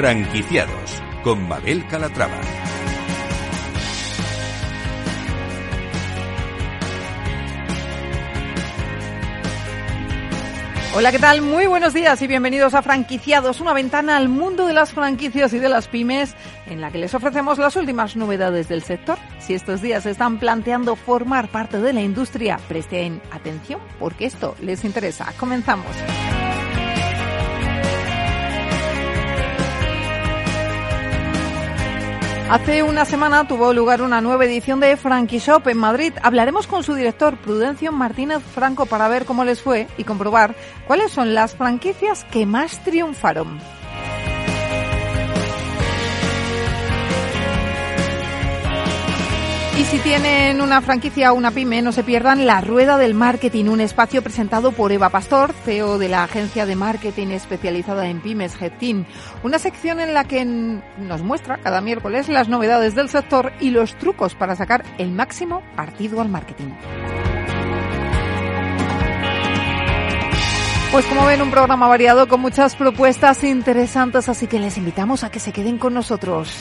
Franquiciados con Mabel Calatrava. Hola, ¿qué tal? Muy buenos días y bienvenidos a Franquiciados, una ventana al mundo de las franquicias y de las pymes en la que les ofrecemos las últimas novedades del sector. Si estos días están planteando formar parte de la industria, presten atención porque esto les interesa. Comenzamos. Hace una semana tuvo lugar una nueva edición de Frankie Shop en Madrid. Hablaremos con su director, Prudencio Martínez Franco, para ver cómo les fue y comprobar cuáles son las franquicias que más triunfaron. Y si tienen una franquicia o una pyme, no se pierdan La Rueda del Marketing, un espacio presentado por Eva Pastor, CEO de la agencia de marketing especializada en pymes Headteam. Una sección en la que nos muestra cada miércoles las novedades del sector y los trucos para sacar el máximo partido al marketing. Pues como ven, un programa variado con muchas propuestas interesantes, así que les invitamos a que se queden con nosotros.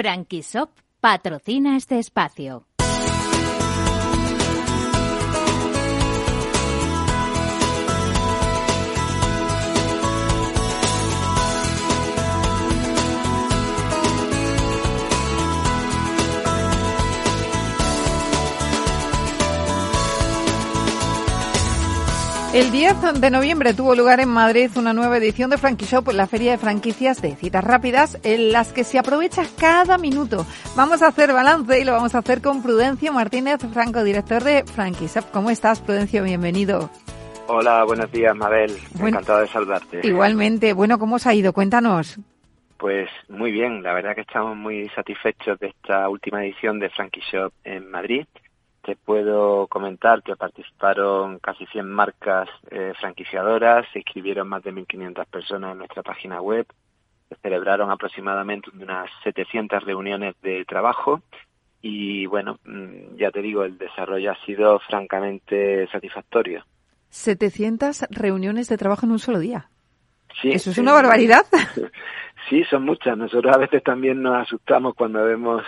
Frankisop patrocina este espacio. El 10 de noviembre tuvo lugar en Madrid una nueva edición de Frankie Shop, la feria de franquicias de citas rápidas en las que se aprovecha cada minuto. Vamos a hacer balance y lo vamos a hacer con Prudencio Martínez Franco, director de Frankie Shop. ¿Cómo estás, Prudencio? Bienvenido. Hola, buenos días, Mabel. Encantado de saludarte. Igualmente. Bueno, ¿cómo os ha ido? Cuéntanos. Pues muy bien, la verdad que estamos muy satisfechos de esta última edición de Frankie Shop en Madrid. Te puedo comentar que participaron casi 100 marcas eh, franquiciadoras, se inscribieron más de 1.500 personas en nuestra página web, se celebraron aproximadamente unas 700 reuniones de trabajo y bueno, mm, ya te digo, el desarrollo ha sido francamente satisfactorio. 700 reuniones de trabajo en un solo día. Sí, Eso es una barbaridad. Sí, son muchas. Nosotros a veces también nos asustamos cuando vemos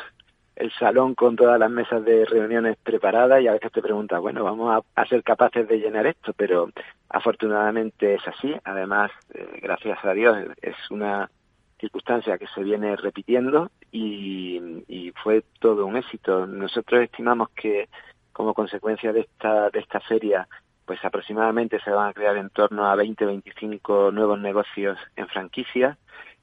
el salón con todas las mesas de reuniones preparadas y a veces te preguntas, bueno, vamos a, ser capaces de llenar esto, pero afortunadamente es así. Además, eh, gracias a Dios, es una circunstancia que se viene repitiendo y, y, fue todo un éxito. Nosotros estimamos que como consecuencia de esta, de esta feria, pues aproximadamente se van a crear en torno a 20-25 nuevos negocios en franquicia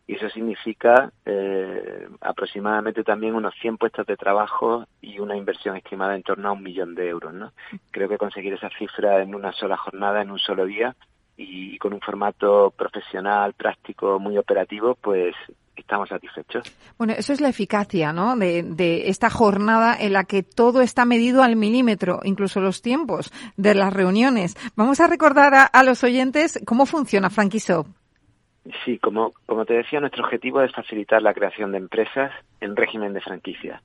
y eso significa eh, aproximadamente también unos 100 puestos de trabajo y una inversión estimada en torno a un millón de euros. ¿no? Creo que conseguir esa cifra en una sola jornada, en un solo día y con un formato profesional, práctico, muy operativo, pues estamos satisfechos. Bueno, eso es la eficacia, ¿no? De, de, esta jornada en la que todo está medido al milímetro, incluso los tiempos de las reuniones. Vamos a recordar a, los oyentes cómo funciona Frankie Sí, como, como te decía, nuestro objetivo es facilitar la creación de empresas en régimen de franquicia.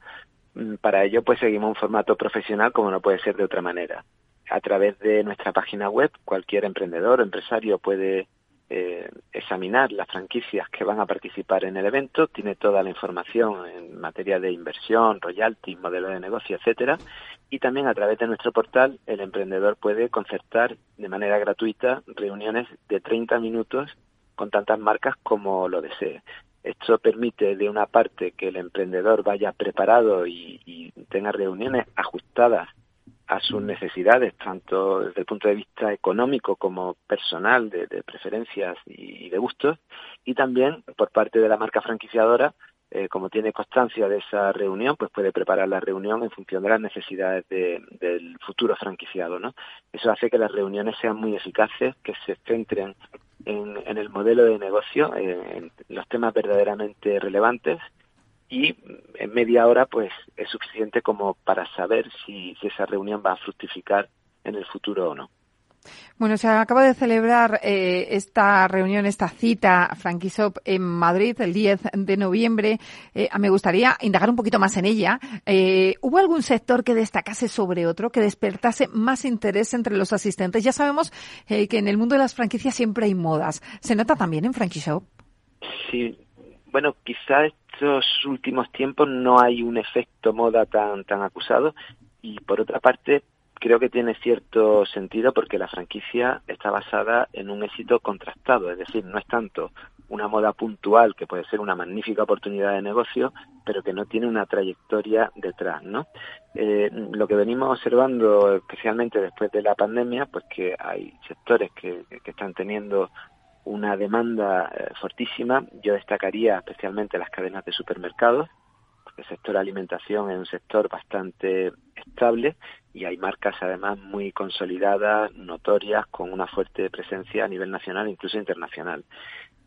Mm, para ello, pues seguimos un formato profesional como no puede ser de otra manera. A través de nuestra página web, cualquier emprendedor o empresario puede eh, examinar las franquicias que van a participar en el evento, tiene toda la información en materia de inversión, royalties, modelo de negocio, etcétera, y también a través de nuestro portal el emprendedor puede concertar de manera gratuita reuniones de 30 minutos con tantas marcas como lo desee. Esto permite, de una parte, que el emprendedor vaya preparado y, tenga reuniones ajustadas a sus necesidades, tanto desde el punto de vista económico como personal, de, preferencias y, de gustos, y también por parte de la marca franquiciadora, eh, como tiene constancia de esa reunión, pues puede preparar la reunión en función de las necesidades del futuro franquiciado. ¿no? Eso hace que las reuniones sean muy eficaces, que se centren en, el modelo de negocio, en, los temas verdaderamente relevantes y en media hora pues es suficiente como para saber si, esa reunión va a fructificar en el futuro o no. Bueno, se acaba de celebrar eh, esta reunión, esta cita Franquisop en Madrid el 10 de noviembre. Eh, me gustaría indagar un poquito más en ella. Eh, ¿Hubo algún sector que destacase sobre otro, que despertase más interés entre los asistentes? Ya sabemos que en el mundo de las franquicias siempre hay modas. ¿Se nota también en Franquishop? Sí, bueno, quizá estos últimos tiempos no hay un efecto moda tan tan acusado y por otra parte creo que tiene cierto sentido porque la franquicia está basada en un éxito contrastado, es decir, no es tanto una moda puntual que puede ser una magnífica oportunidad de negocio, pero que no tiene una trayectoria detrás, ¿no? Eh, lo que venimos observando, especialmente después de la pandemia, pues que hay sectores que, que están teniendo una demanda eh, fortísima. Yo destacaría especialmente las cadenas de supermercados, porque el sector alimentación es un sector bastante estable y hay marcas además muy consolidadas, notorias, con una fuerte presencia a nivel nacional e incluso internacional.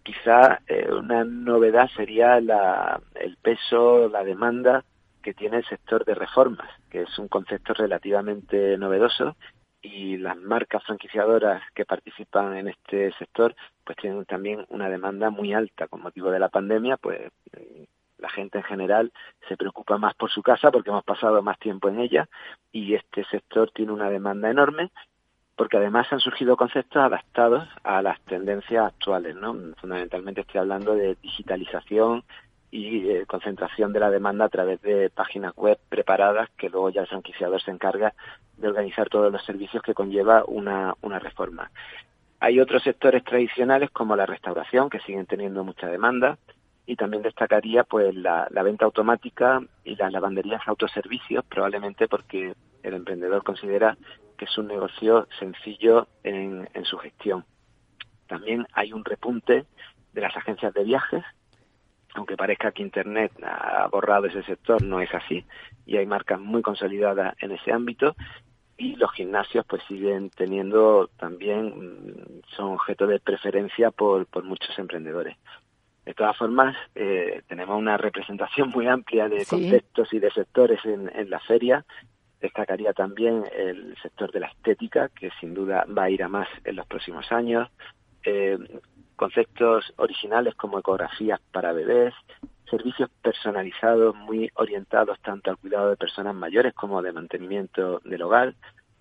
Quizá eh, una novedad sería la, el peso, la demanda que tiene el sector de reformas, que es un concepto relativamente novedoso y las marcas franquiciadoras que participan en este sector pues tienen también una demanda muy alta con motivo de la pandemia, pues la gente en general se preocupa más por su casa porque hemos pasado más tiempo en ella y este sector tiene una demanda enorme porque además han surgido conceptos adaptados a las tendencias actuales, ¿no? Fundamentalmente estoy hablando de digitalización y concentración de la demanda a través de páginas web preparadas que luego ya el franquiciador se encarga de organizar todos los servicios que conlleva una, una reforma. Hay otros sectores tradicionales como la restauración que siguen teniendo mucha demanda, y también destacaría pues la, venta automática y las lavanderías autoservicios, probablemente porque el emprendedor considera que es un negocio sencillo en, en su gestión. También hay un repunte de las agencias de viajes, aunque parezca que Internet ha borrado ese sector, no es así, y hay marcas muy consolidadas en ese ámbito, y los gimnasios pues siguen teniendo también, mm, son objeto de preferencia por, por muchos emprendedores. De todas formas, eh, tenemos una representación muy amplia de conceptos y de sectores en, la feria. Destacaría también el sector de la estética, que sin duda va a ir a más en los próximos años. Eh, conceptos originales como ecografías para bebés, servicios personalizados muy orientados tanto al cuidado de personas mayores como de mantenimiento del hogar,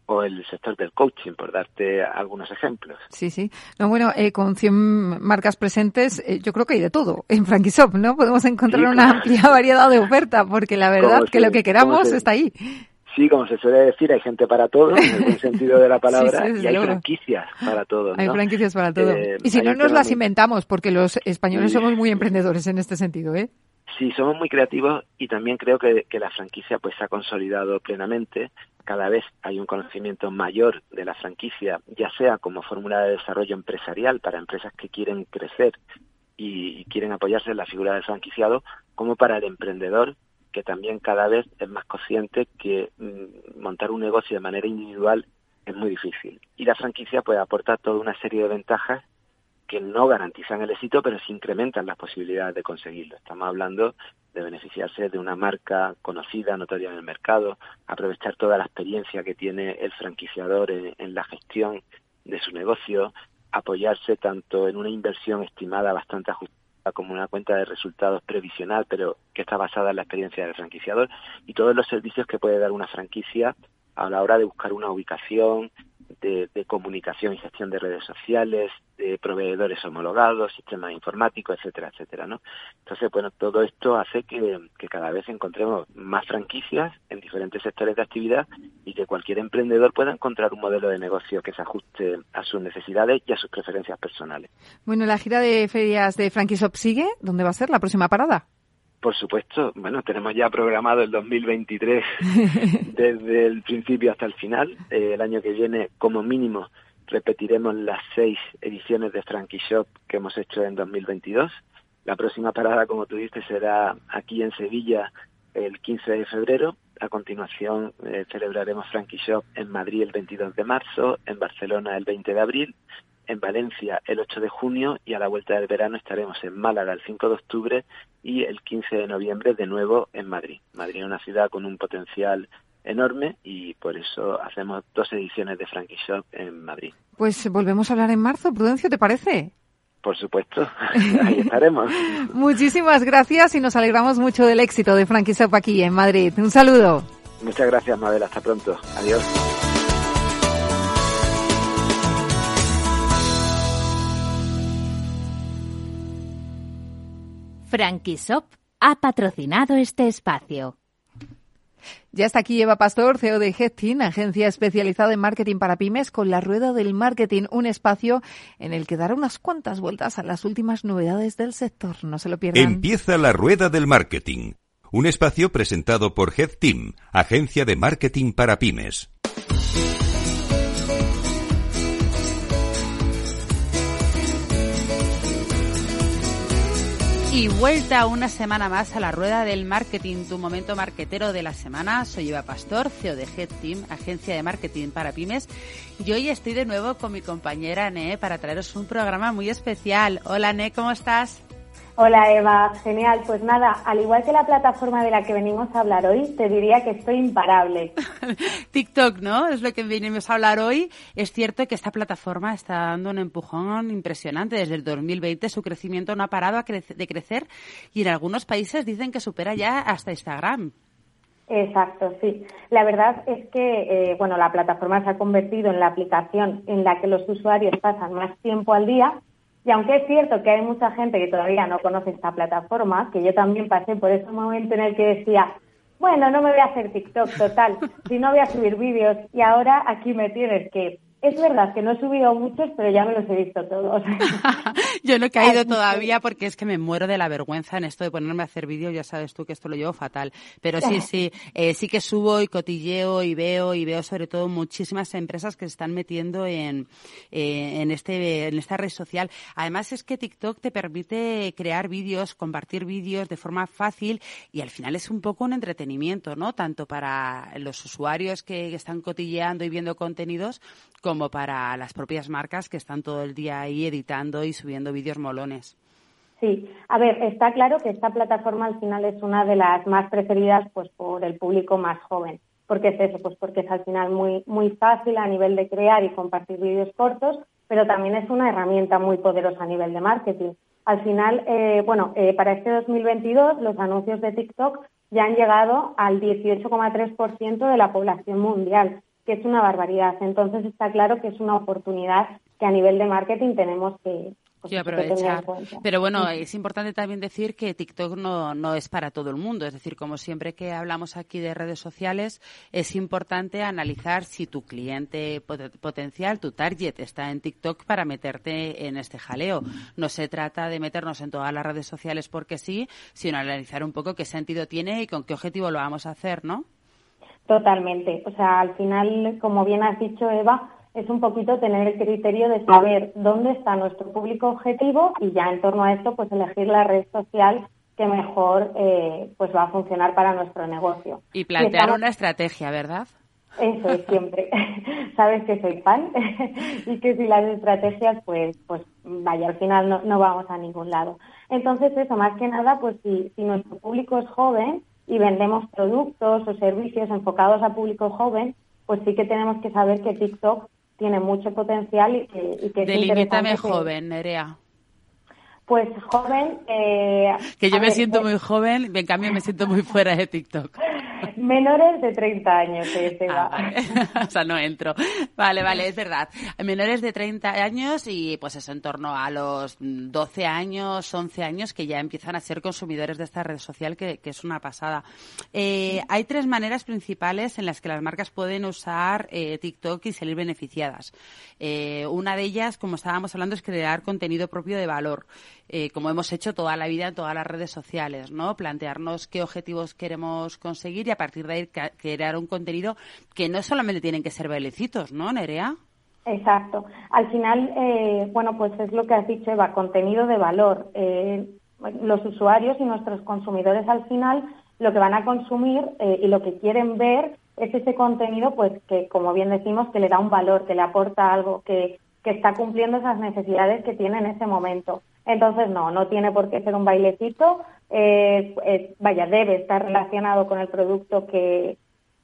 o el sector del coaching, por darte algunos ejemplos. Sí, sí. No, bueno, eh, con 100 marcas presentes, eh, yo creo que hay de todo en Franquishop, ¿no? Podemos encontrar una amplia variedad de oferta, porque la verdad que lo que queramos está ahí. Sí, como se suele decir, hay gente para todo, en el sentido de la palabra, y hay franquicias para todo. Hay franquicias para todo. Eh, y si no, nos las inventamos, porque los españoles somos muy emprendedores en este sentido, ¿eh? Sí, somos muy creativos y también creo que, que la franquicia pues se ha consolidado plenamente cada vez hay un conocimiento mayor de la franquicia, ya sea como fórmula de desarrollo empresarial para empresas que quieren crecer y, quieren apoyarse en la figura del franquiciado, como para el emprendedor que también cada vez es más consciente que mm, montar un negocio de manera individual es muy difícil. Y la franquicia puede aportar toda una serie de ventajas que no garantizan el éxito, pero sí incrementan las posibilidades de conseguirlo. Estamos hablando de beneficiarse de una marca conocida, notoria en el mercado, aprovechar toda la experiencia que tiene el franquiciador en, la gestión de su negocio, apoyarse tanto en una inversión estimada bastante ajustada como una cuenta de resultados previsional, pero que está basada en la experiencia del franquiciador, y todos los servicios que puede dar una franquicia a la hora de buscar una ubicación, de, comunicación y gestión de redes sociales, de proveedores homologados, sistemas informáticos, etcétera, etcétera, ¿no? Entonces, bueno, todo esto hace que, cada vez encontremos más franquicias en diferentes sectores de actividad y que cualquier emprendedor pueda encontrar un modelo de negocio que se ajuste a sus necesidades y a sus preferencias personales. Bueno, la gira de ferias de Franquishop sigue. ¿Dónde va a ser la próxima parada? Por supuesto, bueno, tenemos ya programado el 2023 desde el principio hasta el final. Eh, el año que viene, como mínimo, repetiremos las seis ediciones de Frankie Shop que hemos hecho en 2022. La próxima parada, como tú dices, será aquí en Sevilla el 15 de febrero. A continuación eh, celebraremos Frankie Shop en Madrid el 22 de marzo, en Barcelona el 20 de abril en Valencia el 8 de junio y a la vuelta del verano estaremos en Málaga el 5 de octubre y el 15 de noviembre de nuevo en Madrid. Madrid es una ciudad con un potencial enorme y por eso hacemos dos ediciones de Frankie Shop en Madrid. Pues volvemos a hablar en marzo, Prudencio, ¿te parece? Por supuesto, ahí estaremos. Muchísimas gracias y nos alegramos mucho del éxito de Frankie Shop aquí en Madrid. Un saludo. Muchas gracias, Mabel. Hasta pronto. Adiós. Frankie Shop ha patrocinado este espacio. Ya está aquí Eva Pastor, CEO de Headteam, agencia especializada en marketing para pymes, con la rueda del marketing, un espacio en el que dará unas cuantas vueltas a las últimas novedades del sector. No se lo pierdan. Empieza la rueda del marketing, un espacio presentado por Headteam, agencia de marketing para pymes. Y vuelta una semana más a la rueda del marketing, tu momento marketero de la semana. Soy Eva Pastor, CEO de Head Team, agencia de marketing para pymes. Y hoy estoy de nuevo con mi compañera Ne para traeros un programa muy especial. Hola Ne, ¿cómo estás? Hola Eva, genial. Pues nada, al igual que la plataforma de la que venimos a hablar hoy, te diría que estoy imparable. TikTok, ¿no? Es lo que venimos a hablar hoy. Es cierto que esta plataforma está dando un empujón impresionante. Desde el 2020 su crecimiento no ha parado de crecer y en algunos países dicen que supera ya hasta Instagram. Exacto, sí. La verdad es que, eh, bueno, la plataforma se ha convertido en la aplicación en la que los usuarios pasan más tiempo al día y aunque es cierto que hay mucha gente que todavía no conoce esta plataforma, que yo también pasé por ese momento en el que decía, bueno, no me voy a hacer TikTok total, si no voy a subir vídeos y ahora aquí me tienes que es verdad que no he subido muchos, pero ya me los he visto todos. Yo no he caído todavía porque es que me muero de la vergüenza en esto de ponerme a hacer vídeos. Ya sabes tú que esto lo llevo fatal. Pero sí, sí, eh, sí que subo y cotilleo y veo y veo sobre todo muchísimas empresas que se están metiendo en, eh, en, este, en esta red social. Además es que TikTok te permite crear vídeos, compartir vídeos de forma fácil y al final es un poco un entretenimiento, ¿no? Tanto para los usuarios que están cotilleando y viendo contenidos como para las propias marcas que están todo el día ahí editando y subiendo vídeos molones. Sí, a ver, está claro que esta plataforma al final es una de las más preferidas pues por el público más joven. ¿Por qué es eso? Pues porque es al final muy, muy fácil a nivel de crear y compartir vídeos cortos, pero también es una herramienta muy poderosa a nivel de marketing. Al final, eh, bueno, eh, para este 2022 los anuncios de TikTok ya han llegado al 18,3% de la población mundial que es una barbaridad. Entonces está claro que es una oportunidad que a nivel de marketing tenemos que, pues, aprovechar. Pero bueno, es importante también decir que TikTok no, no es para todo el mundo. Es decir, como siempre que hablamos aquí de redes sociales, es importante analizar si tu cliente potencial, tu target, está en TikTok para meterte en este jaleo. No se trata de meternos en todas las redes sociales porque sí, sino analizar un poco qué sentido tiene y con qué objetivo lo vamos a hacer, ¿no? Totalmente. O sea, al final, como bien has dicho, Eva, es un poquito tener el criterio de saber dónde está nuestro público objetivo y ya en torno a esto, pues elegir la red social que mejor eh, pues va a funcionar para nuestro negocio. Y plantear una estrategia, ¿verdad? Eso es siempre. Sabes que soy fan y que si las estrategias, pues, pues vaya, al final no, no vamos a ningún lado. Entonces, eso, más que nada, pues si, si nuestro público es joven, y vendemos productos o servicios enfocados a público joven, pues sí que tenemos que saber que TikTok tiene mucho potencial y que, y que Delimítame joven, Nerea. Pues joven. Eh, que yo me siento muy joven, en cambio me siento muy fuera de TikTok. Menores de 30 años, eh, ah, o sea, no entro. Vale, vale, es verdad. Menores de 30 años y pues eso en torno a los 12 años, 11 años que ya empiezan a ser consumidores de esta red social que, es una pasada. Eh, hay tres maneras principales en las que las marcas pueden usar eh, TikTok y salir beneficiadas. una de ellas, como estábamos hablando, es crear contenido propio de valor. Eh, como hemos hecho toda la vida en todas las redes sociales, ¿no? Plantearnos qué objetivos queremos conseguir y a partir de ahí crear un contenido que no solamente tienen que ser bailecitos, ¿no, Nerea? Exacto. Al final, eh, bueno, pues es lo que has dicho, Eva, contenido de valor. Eh, los usuarios y nuestros consumidores al final lo que van a consumir y lo que quieren ver es ese contenido, pues que, como bien decimos, que le da un valor, que le aporta algo, que, que está cumpliendo esas necesidades que tiene en ese momento. Entonces, no, no tiene por qué ser un bailecito. Eh, vaya, debe estar relacionado con el producto que,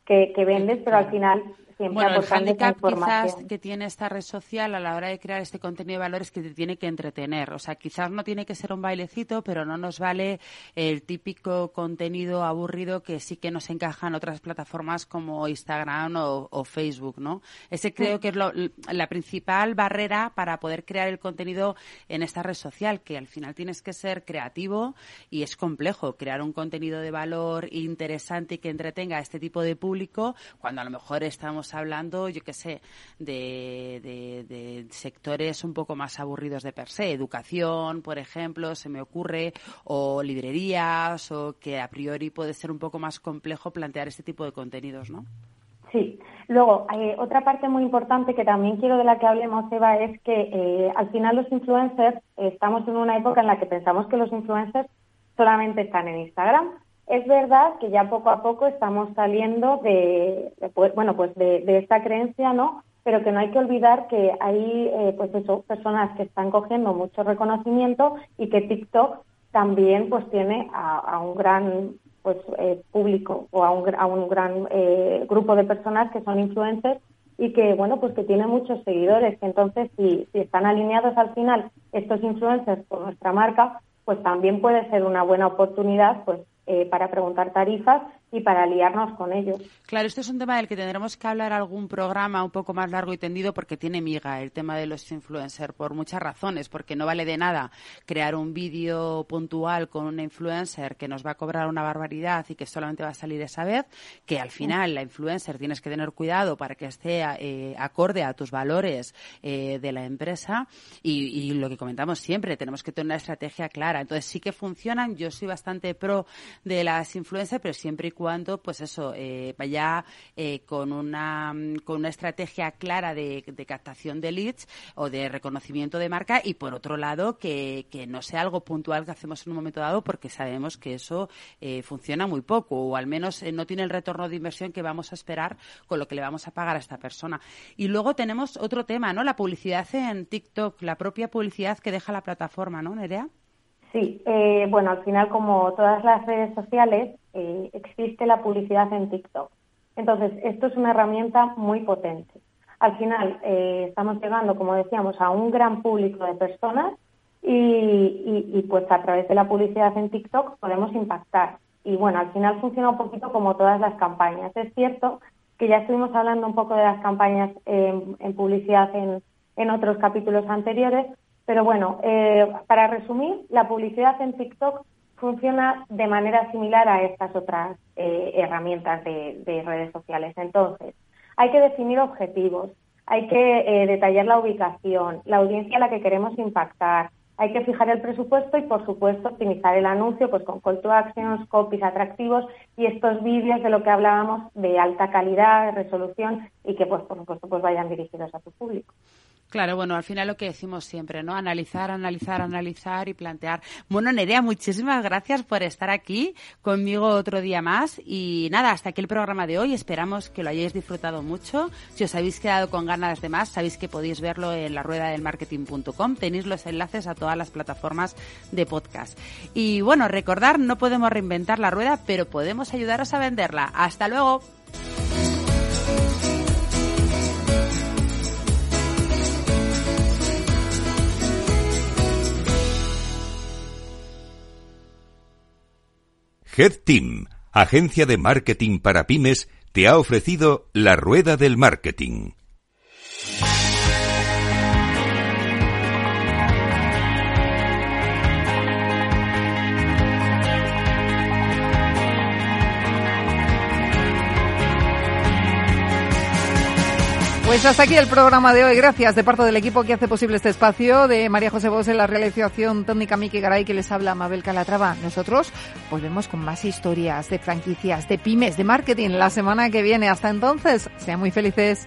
que, que vendes, pero al final bueno, el handicap quizás que tiene esta red social a la hora de crear este contenido de valores que te tiene que entretener. O sea, quizás no tiene que ser un bailecito, pero no nos vale el típico contenido aburrido que sí que nos encaja en otras plataformas como Instagram o, Facebook, ¿no? Ese creo que es la principal barrera para poder crear el contenido en esta red social, que al final tienes que ser creativo y es complejo crear un contenido de valor interesante y que entretenga a este tipo de público cuando a lo mejor estamos hablando, yo qué sé, de, sectores un poco más aburridos de per se, educación, por ejemplo, se me ocurre, o librerías, o que a priori puede ser un poco más complejo plantear este tipo de contenidos, ¿no? Sí. Luego, eh, otra parte muy importante que también quiero de la que hablemos, Eva, es que eh, al final los influencers, estamos en una época en la que pensamos que los influencers solamente están en Instagram, es verdad que ya poco a poco estamos saliendo de, pues, bueno, pues de, esta creencia, ¿no? Pero que no hay que olvidar que hay, eh, pues personas que están cogiendo mucho reconocimiento y que TikTok también, pues tiene a, un gran, pues eh, público o a un, a un gran eh, grupo de personas que son influencers y que, bueno, pues que tiene muchos seguidores. Entonces, si, si están alineados al final estos influencers con nuestra marca, pues también puede ser una buena oportunidad, pues eh, para preguntar tarifas y para aliarnos con ellos. Claro, este es un tema del que tendremos que hablar algún programa un poco más largo y tendido porque tiene miga el tema de los influencers por muchas razones, porque no vale de nada crear un vídeo puntual con un influencer que nos va a cobrar una barbaridad y que solamente va a salir esa vez, que al final la influencer tienes que tener cuidado para que esté eh, acorde a tus valores eh, de la empresa y, y lo que comentamos siempre, tenemos que tener una estrategia clara. Entonces sí que funcionan, yo soy bastante pro de las influencers, pero siempre y pues eso, eh, vaya eh, con, una, con una estrategia clara de, captación de leads o de reconocimiento de marca y, por otro lado, que, no sea algo puntual que hacemos en un momento dado porque sabemos que eso eh, funciona muy poco o al menos no tiene el retorno de inversión que vamos a esperar con lo que le vamos a pagar a esta persona. Y luego tenemos otro tema, ¿no? La publicidad en TikTok, la propia publicidad que deja la plataforma, ¿no, Nerea? Sí, eh, bueno, al final, como todas las redes sociales, eh, existe la publicidad en TikTok. Entonces, esto es una herramienta muy potente. Al final, eh, estamos llegando, como decíamos, a un gran público de personas y, y, pues a través de la publicidad en TikTok podemos impactar. Y bueno, al final funciona un poquito como todas las campañas. Es cierto que ya estuvimos hablando un poco de las campañas en, publicidad en, en otros capítulos anteriores, pero bueno, eh, para resumir, la publicidad en TikTok funciona de manera similar a estas otras eh, herramientas de, redes sociales. Entonces, hay que definir objetivos, hay que eh, detallar la ubicación, la audiencia a la que queremos impactar, hay que fijar el presupuesto y, por supuesto, optimizar el anuncio pues con call to actions, copies atractivos y estos vídeos de lo que hablábamos de alta calidad, resolución y que, pues, por supuesto, pues vayan dirigidos a tu público. Claro, bueno, al final lo que decimos siempre, ¿no? Analizar, analizar, analizar y plantear. Bueno, Nerea, muchísimas gracias por estar aquí conmigo otro día más. Y nada, hasta aquí el programa de hoy. Esperamos que lo hayáis disfrutado mucho. Si os habéis quedado con ganas de más, sabéis que podéis verlo en la rueda del marketing.com. Tenéis los enlaces a todas las plataformas de podcast. Y bueno, recordar, no podemos reinventar la rueda, pero podemos ayudaros a venderla. Hasta luego. Head Team, agencia de marketing para pymes, te ha ofrecido la rueda del marketing. Pues hasta aquí el programa de hoy. Gracias de parte del equipo que hace posible este espacio, de María José Bos la realización técnica Miki Garay que les habla Mabel Calatrava. Nosotros volvemos con más historias de franquicias, de pymes, de marketing la semana que viene. Hasta entonces, sean muy felices.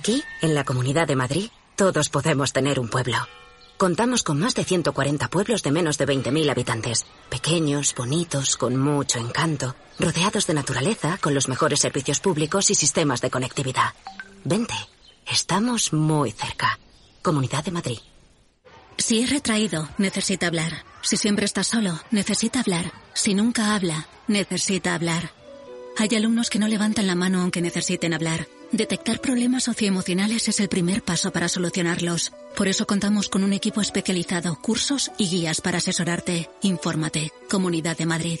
Aquí, en la Comunidad de Madrid, todos podemos tener un pueblo. Contamos con más de 140 pueblos de menos de 20.000 habitantes. Pequeños, bonitos, con mucho encanto, rodeados de naturaleza, con los mejores servicios públicos y sistemas de conectividad. Vente, estamos muy cerca. Comunidad de Madrid. Si es retraído, necesita hablar. Si siempre está solo, necesita hablar. Si nunca habla, necesita hablar. Hay alumnos que no levantan la mano aunque necesiten hablar. Detectar problemas socioemocionales es el primer paso para solucionarlos. Por eso contamos con un equipo especializado, cursos y guías para asesorarte. Infórmate. Comunidad de Madrid.